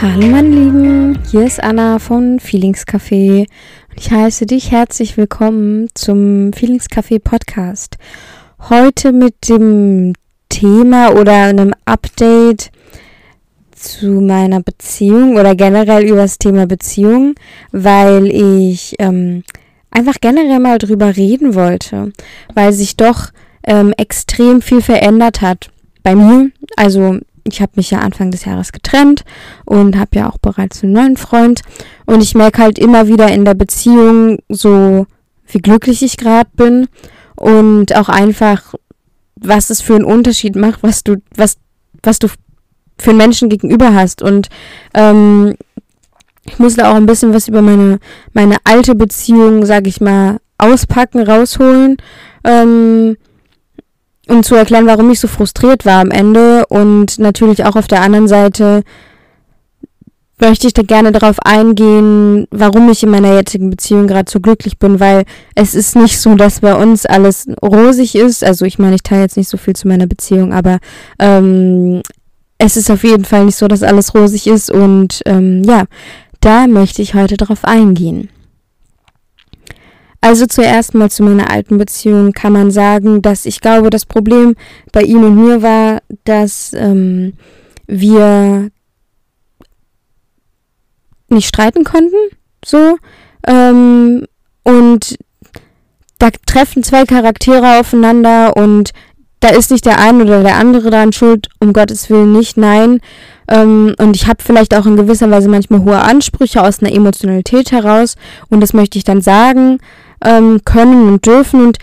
Hallo meine Lieben, hier ist Anna von Feelings Café und ich heiße dich herzlich willkommen zum Feelings Café Podcast. Heute mit dem Thema oder einem Update zu meiner Beziehung oder generell über das Thema Beziehung, weil ich ähm, einfach generell mal drüber reden wollte, weil sich doch ähm, extrem viel verändert hat bei mir. Also ich habe mich ja Anfang des Jahres getrennt und habe ja auch bereits einen neuen Freund. Und ich merke halt immer wieder in der Beziehung so, wie glücklich ich gerade bin und auch einfach, was es für einen Unterschied macht, was du, was, was du für einen Menschen gegenüber hast. Und ähm, ich muss da auch ein bisschen was über meine, meine alte Beziehung, sag ich mal, auspacken, rausholen. Ähm, um zu erklären, warum ich so frustriert war am Ende und natürlich auch auf der anderen Seite möchte ich da gerne darauf eingehen, warum ich in meiner jetzigen Beziehung gerade so glücklich bin, weil es ist nicht so, dass bei uns alles rosig ist. Also ich meine, ich teile jetzt nicht so viel zu meiner Beziehung, aber ähm, es ist auf jeden Fall nicht so, dass alles rosig ist und ähm, ja, da möchte ich heute darauf eingehen. Also zuerst mal zu meiner alten Beziehung kann man sagen, dass ich glaube, das Problem bei ihm und mir war, dass ähm, wir nicht streiten konnten, so. Ähm, und da treffen zwei Charaktere aufeinander und da ist nicht der eine oder der andere daran schuld, um Gottes Willen nicht, nein. Ähm, und ich habe vielleicht auch in gewisser Weise manchmal hohe Ansprüche aus einer Emotionalität heraus und das möchte ich dann sagen ähm, können und dürfen. Und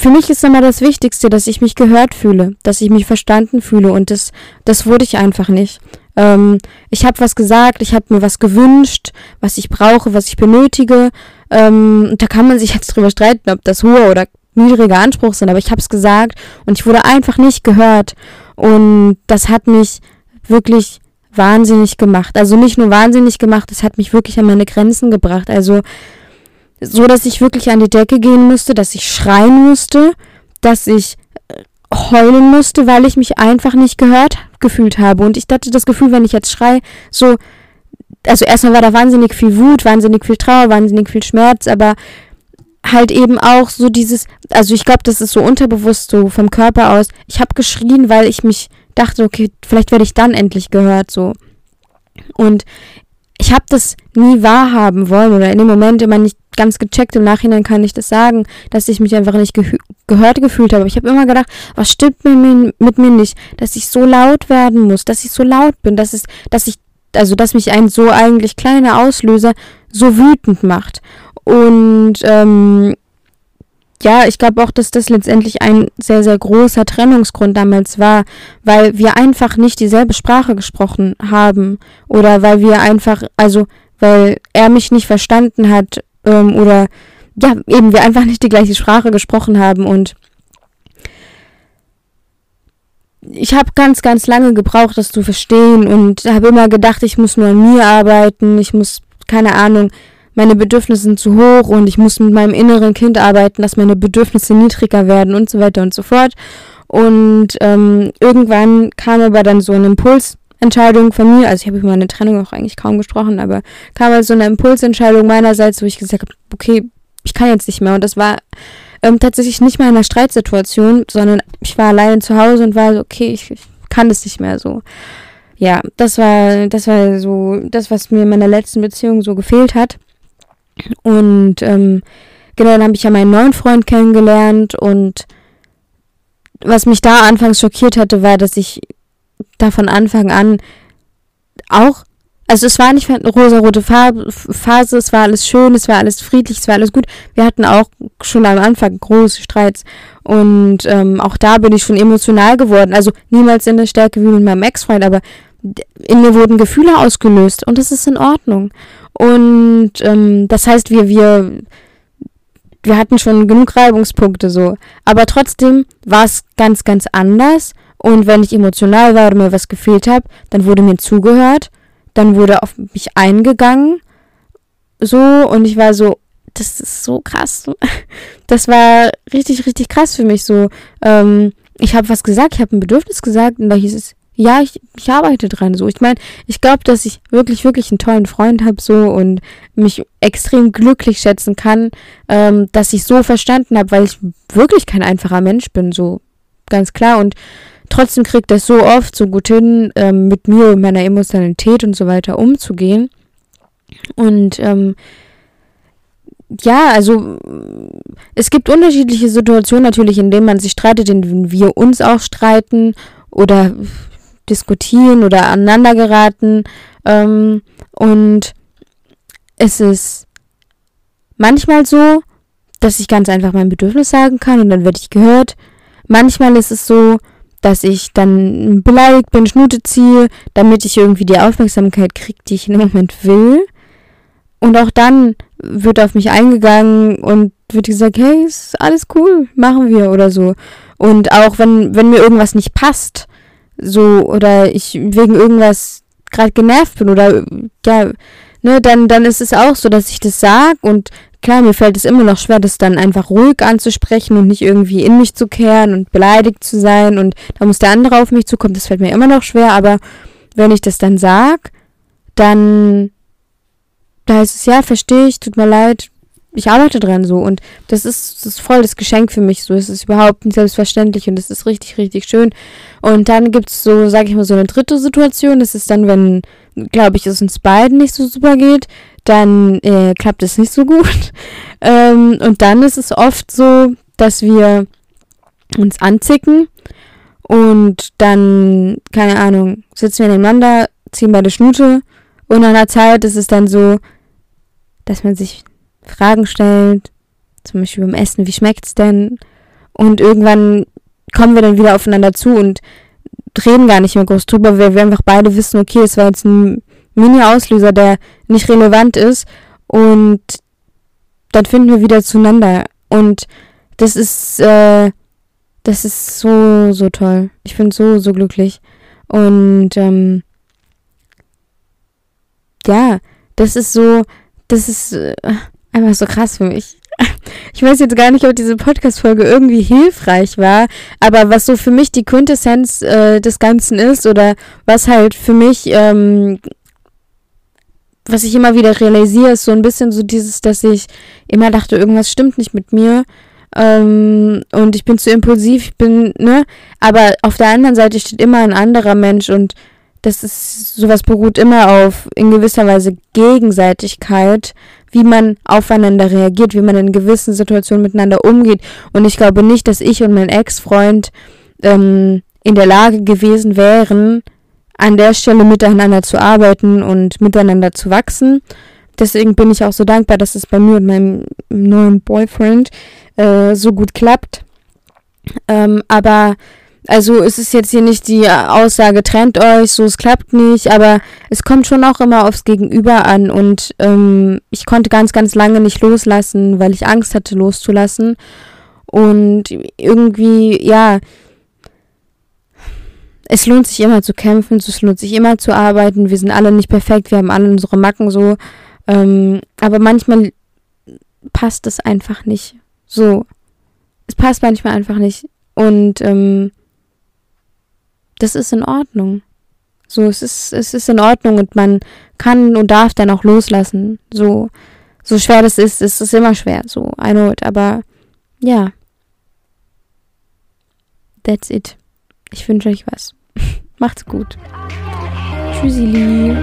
für mich ist immer das Wichtigste, dass ich mich gehört fühle, dass ich mich verstanden fühle. Und das, das wurde ich einfach nicht. Ähm, ich habe was gesagt, ich habe mir was gewünscht, was ich brauche, was ich benötige. Ähm, da kann man sich jetzt drüber streiten, ob das hohe oder niedrige Anspruch sind, aber ich habe es gesagt und ich wurde einfach nicht gehört. Und das hat mich wirklich wahnsinnig gemacht. Also nicht nur wahnsinnig gemacht, es hat mich wirklich an meine Grenzen gebracht. Also so dass ich wirklich an die Decke gehen musste, dass ich schreien musste, dass ich äh, heulen musste, weil ich mich einfach nicht gehört gefühlt habe. Und ich hatte das Gefühl, wenn ich jetzt schrei, so, also erstmal war da wahnsinnig viel Wut, wahnsinnig viel Trauer, wahnsinnig viel Schmerz, aber halt eben auch so dieses, also ich glaube, das ist so unterbewusst so vom Körper aus. Ich habe geschrien, weil ich mich dachte, okay, vielleicht werde ich dann endlich gehört, so. Und ich habe das nie wahrhaben wollen oder in dem Moment immer nicht ganz gecheckt. Im Nachhinein kann ich das sagen, dass ich mich einfach nicht ge gehört gefühlt habe. Ich habe immer gedacht, was stimmt mit mir, mit mir nicht, dass ich so laut werden muss, dass ich so laut bin, dass es, dass ich, also dass mich ein so eigentlich kleiner Auslöser so wütend macht. Und ähm, ja, ich glaube auch, dass das letztendlich ein sehr, sehr großer Trennungsgrund damals war, weil wir einfach nicht dieselbe Sprache gesprochen haben oder weil wir einfach, also weil er mich nicht verstanden hat ähm, oder ja, eben wir einfach nicht die gleiche Sprache gesprochen haben und ich habe ganz, ganz lange gebraucht, das zu verstehen und habe immer gedacht, ich muss nur an mir arbeiten, ich muss, keine Ahnung, meine Bedürfnisse sind zu hoch und ich muss mit meinem inneren Kind arbeiten, dass meine Bedürfnisse niedriger werden und so weiter und so fort. Und ähm, irgendwann kam aber dann so ein Impulsentscheidung von mir, also ich habe über meine Trennung auch eigentlich kaum gesprochen, aber kam also eine Impulsentscheidung meinerseits, wo ich gesagt habe, okay, ich kann jetzt nicht mehr. Und das war ähm, tatsächlich nicht mal in einer Streitsituation, sondern ich war alleine zu Hause und war so, okay, ich, ich kann das nicht mehr so. Ja, das war, das war so das, was mir in meiner letzten Beziehung so gefehlt hat. Und ähm, genau, dann habe ich ja meinen neuen Freund kennengelernt und was mich da anfangs schockiert hatte, war, dass ich da von Anfang an auch, also es war nicht eine rosa-rote Phase, es war alles schön, es war alles friedlich, es war alles gut. Wir hatten auch schon am Anfang große Streits und ähm, auch da bin ich schon emotional geworden. Also niemals in der Stärke wie mit meinem Ex-Freund, aber in mir wurden Gefühle ausgelöst und das ist in Ordnung. Und ähm, das heißt, wir, wir, wir hatten schon genug Reibungspunkte so. Aber trotzdem war es ganz, ganz anders. Und wenn ich emotional war oder mir was gefehlt habe, dann wurde mir zugehört, dann wurde auf mich eingegangen. So, und ich war so, das ist so krass. Das war richtig, richtig krass für mich so. Ähm, ich habe was gesagt, ich habe ein Bedürfnis gesagt und da hieß es, ja, ich, ich arbeite dran so. Ich meine, ich glaube, dass ich wirklich, wirklich einen tollen Freund habe so und mich extrem glücklich schätzen kann, ähm, dass ich so verstanden habe, weil ich wirklich kein einfacher Mensch bin, so ganz klar. Und trotzdem kriegt das so oft so gut hin, ähm, mit mir und meiner Emotionalität und so weiter umzugehen. Und ähm, ja, also es gibt unterschiedliche Situationen natürlich, in denen man sich streitet, in denen wir uns auch streiten oder diskutieren oder aneinander geraten. Ähm, und es ist manchmal so, dass ich ganz einfach mein Bedürfnis sagen kann und dann werde ich gehört. Manchmal ist es so, dass ich dann beleidigt bin, Schnute ziehe, damit ich irgendwie die Aufmerksamkeit kriege, die ich in dem Moment will. Und auch dann wird auf mich eingegangen und wird gesagt, hey, ist alles cool, machen wir oder so. Und auch wenn, wenn mir irgendwas nicht passt, so, oder ich wegen irgendwas gerade genervt bin oder ja, ne, dann, dann ist es auch so, dass ich das sag und klar, mir fällt es immer noch schwer, das dann einfach ruhig anzusprechen und nicht irgendwie in mich zu kehren und beleidigt zu sein und da muss der andere auf mich zukommen, das fällt mir immer noch schwer, aber wenn ich das dann sag, dann da heißt es, ja, verstehe ich, tut mir leid, ich arbeite dran so und das ist, das ist voll das Geschenk für mich so. Es ist überhaupt nicht selbstverständlich und es ist richtig, richtig schön. Und dann gibt's so, sag ich mal, so eine dritte Situation. Das ist dann, wenn, glaube ich, es uns beiden nicht so super geht, dann äh, klappt es nicht so gut. ähm, und dann ist es oft so, dass wir uns anzicken und dann, keine Ahnung, sitzen wir nebeneinander, ziehen beide Schnute und nach einer Zeit ist es dann so, dass man sich Fragen stellt, zum Beispiel beim Essen, wie schmeckt's denn? Und irgendwann kommen wir dann wieder aufeinander zu und reden gar nicht mehr groß drüber, weil wir einfach beide wissen, okay, es war jetzt ein Mini-Auslöser, der nicht relevant ist und dann finden wir wieder zueinander. Und das ist, äh, das ist so, so toll. Ich bin so, so glücklich. Und ähm, ja, das ist so, das ist, äh, einfach so krass für mich. Ich weiß jetzt gar nicht, ob diese Podcast-Folge irgendwie hilfreich war, aber was so für mich die Quintessenz äh, des Ganzen ist oder was halt für mich, ähm, was ich immer wieder realisiere, ist so ein bisschen so dieses, dass ich immer dachte, irgendwas stimmt nicht mit mir. Ähm, und ich bin zu impulsiv, ich bin, ne? Aber auf der anderen Seite steht immer ein anderer Mensch und das ist, sowas beruht immer auf in gewisser Weise Gegenseitigkeit, wie man aufeinander reagiert, wie man in gewissen Situationen miteinander umgeht. Und ich glaube nicht, dass ich und mein Ex-Freund ähm, in der Lage gewesen wären, an der Stelle miteinander zu arbeiten und miteinander zu wachsen. Deswegen bin ich auch so dankbar, dass es bei mir und meinem neuen Boyfriend äh, so gut klappt. Ähm, aber also es ist jetzt hier nicht die Aussage, trennt euch, so es klappt nicht, aber es kommt schon auch immer aufs Gegenüber an und ähm, ich konnte ganz, ganz lange nicht loslassen, weil ich Angst hatte loszulassen. Und irgendwie, ja, es lohnt sich immer zu kämpfen, es lohnt sich immer zu arbeiten. Wir sind alle nicht perfekt, wir haben alle unsere Macken so. Ähm, aber manchmal passt es einfach nicht. So. Es passt manchmal einfach nicht. Und ähm, das ist in Ordnung. So, es ist, es ist in Ordnung und man kann und darf dann auch loslassen. So, so schwer das ist, ist es immer schwer. So, I know it, aber ja. That's it. Ich wünsche euch was. Macht's gut. Tschüssili.